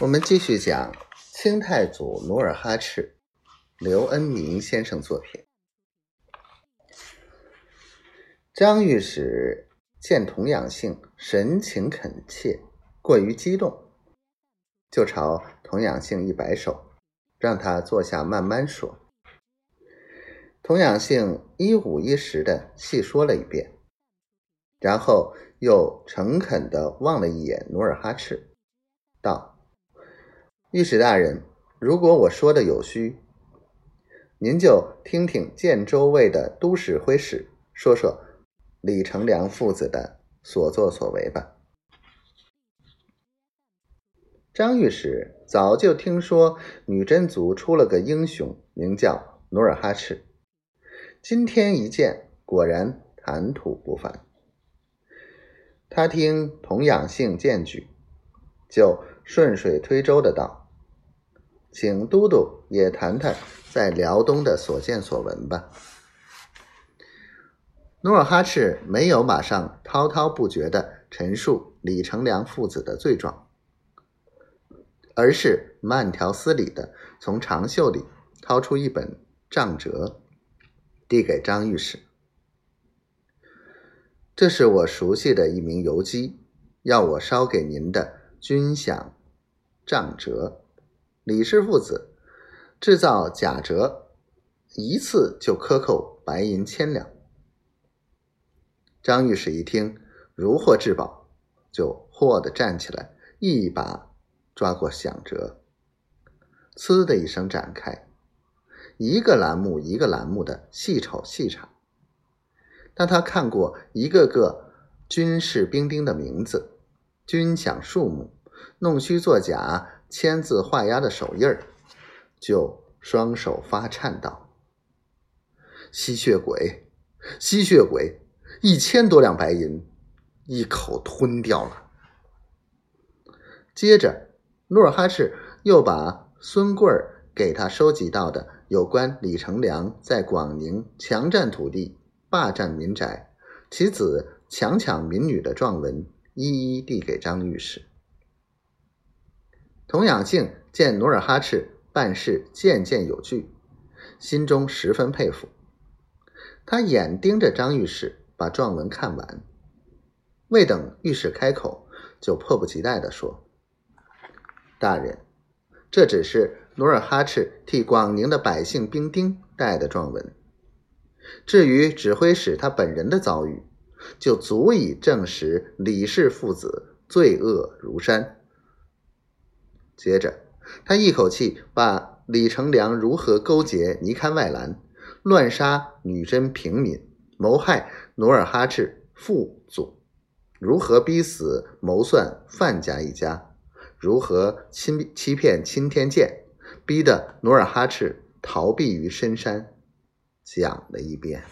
我们继续讲清太祖努尔哈赤，刘恩明先生作品。张御史见童养性神情恳切，过于激动，就朝童养性一摆手，让他坐下慢慢说。童养性一五一十的细说了一遍。然后又诚恳地望了一眼努尔哈赤，道：“御史大人，如果我说的有虚，您就听听建州卫的都指挥使说说李成梁父子的所作所为吧。”张御史早就听说女真族出了个英雄，名叫努尔哈赤，今天一见，果然谈吐不凡。他听童养性荐举，就顺水推舟的道：“请都督也谈谈在辽东的所见所闻吧。”努尔哈赤没有马上滔滔不绝的陈述李成梁父子的罪状，而是慢条斯理的从长袖里掏出一本账折，递给张御史。这是我熟悉的一名游击，要我捎给您的军饷账折。李氏父子制造假折，一次就克扣白银千两。张御史一听，如获至宝，就霍地站起来，一把抓过响折，呲的一声展开，一个栏目一个栏目的细瞅细查。当他看过一个个军士兵丁的名字、军饷数目、弄虚作假、签字画押的手印儿，就双手发颤道：“吸血鬼，吸血鬼！一千多两白银，一口吞掉了。”接着，努尔哈赤又把孙贵儿给他收集到的有关李成梁在广宁强占土地。霸占民宅，其子强抢民女的状文，一一递给张御史。童养性见努尔哈赤办事件件有据，心中十分佩服。他眼盯着张御史把状文看完，未等御史开口，就迫不及待地说：“大人，这只是努尔哈赤替广宁的百姓兵丁带的状文。”至于指挥使他本人的遭遇，就足以证实李氏父子罪恶如山。接着，他一口气把李成梁如何勾结尼堪外兰、乱杀女真平民、谋害努尔哈赤父祖、如何逼死谋算范家一家、如何欺欺骗钦天监，逼得努尔哈赤逃避于深山。讲了一遍。